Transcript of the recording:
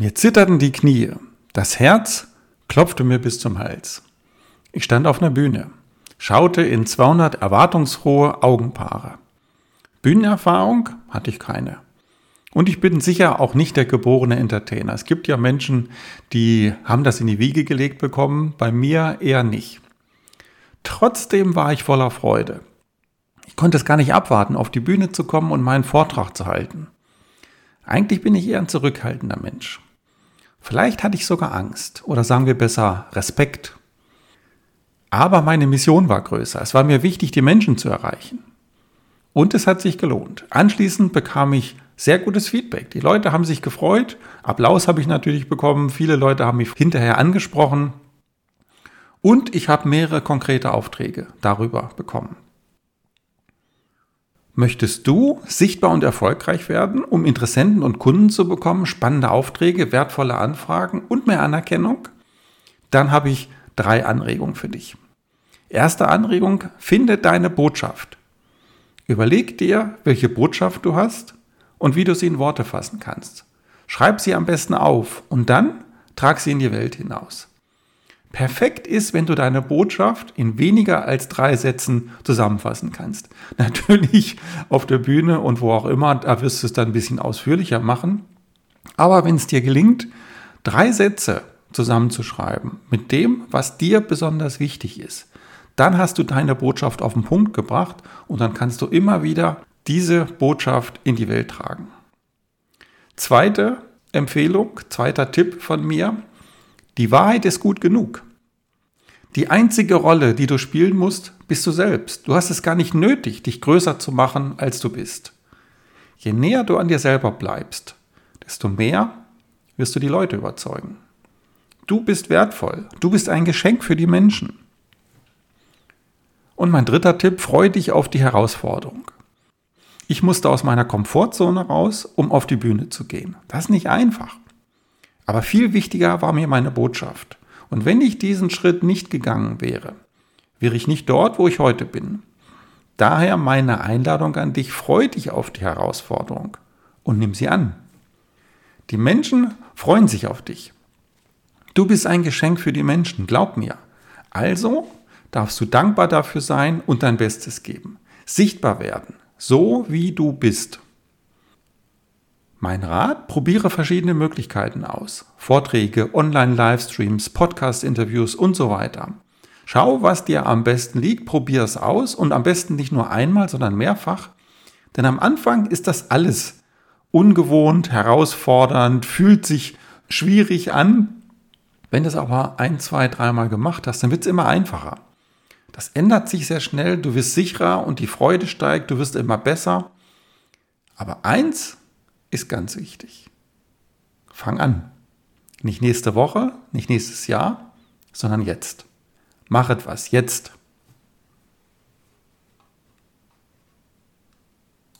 Mir zitterten die Knie, das Herz klopfte mir bis zum Hals. Ich stand auf einer Bühne, schaute in 200 erwartungsfrohe Augenpaare. Bühnenerfahrung hatte ich keine. Und ich bin sicher auch nicht der geborene Entertainer. Es gibt ja Menschen, die haben das in die Wiege gelegt bekommen, bei mir eher nicht. Trotzdem war ich voller Freude. Ich konnte es gar nicht abwarten, auf die Bühne zu kommen und meinen Vortrag zu halten. Eigentlich bin ich eher ein zurückhaltender Mensch. Vielleicht hatte ich sogar Angst oder sagen wir besser Respekt. Aber meine Mission war größer. Es war mir wichtig, die Menschen zu erreichen. Und es hat sich gelohnt. Anschließend bekam ich sehr gutes Feedback. Die Leute haben sich gefreut. Applaus habe ich natürlich bekommen. Viele Leute haben mich hinterher angesprochen. Und ich habe mehrere konkrete Aufträge darüber bekommen. Möchtest du sichtbar und erfolgreich werden, um Interessenten und Kunden zu bekommen, spannende Aufträge, wertvolle Anfragen und mehr Anerkennung? Dann habe ich drei Anregungen für dich. Erste Anregung, finde deine Botschaft. Überleg dir, welche Botschaft du hast und wie du sie in Worte fassen kannst. Schreib sie am besten auf und dann trag sie in die Welt hinaus. Perfekt ist, wenn du deine Botschaft in weniger als drei Sätzen zusammenfassen kannst. Natürlich auf der Bühne und wo auch immer, da wirst du es dann ein bisschen ausführlicher machen. Aber wenn es dir gelingt, drei Sätze zusammenzuschreiben mit dem, was dir besonders wichtig ist, dann hast du deine Botschaft auf den Punkt gebracht und dann kannst du immer wieder diese Botschaft in die Welt tragen. Zweite Empfehlung, zweiter Tipp von mir, die Wahrheit ist gut genug. Die einzige Rolle, die du spielen musst, bist du selbst. Du hast es gar nicht nötig, dich größer zu machen, als du bist. Je näher du an dir selber bleibst, desto mehr wirst du die Leute überzeugen. Du bist wertvoll. Du bist ein Geschenk für die Menschen. Und mein dritter Tipp, freu dich auf die Herausforderung. Ich musste aus meiner Komfortzone raus, um auf die Bühne zu gehen. Das ist nicht einfach. Aber viel wichtiger war mir meine Botschaft. Und wenn ich diesen Schritt nicht gegangen wäre, wäre ich nicht dort, wo ich heute bin. Daher meine Einladung an dich, freu dich auf die Herausforderung und nimm sie an. Die Menschen freuen sich auf dich. Du bist ein Geschenk für die Menschen, glaub mir. Also darfst du dankbar dafür sein und dein Bestes geben. Sichtbar werden, so wie du bist. Mein Rat, probiere verschiedene Möglichkeiten aus. Vorträge, Online-Livestreams, Podcast-Interviews und so weiter. Schau, was dir am besten liegt, probier es aus und am besten nicht nur einmal, sondern mehrfach. Denn am Anfang ist das alles ungewohnt, herausfordernd, fühlt sich schwierig an. Wenn du es aber ein, zwei, dreimal gemacht hast, dann wird es immer einfacher. Das ändert sich sehr schnell, du wirst sicherer und die Freude steigt, du wirst immer besser. Aber eins ist ganz wichtig. Fang an. Nicht nächste Woche, nicht nächstes Jahr, sondern jetzt. Mach etwas jetzt.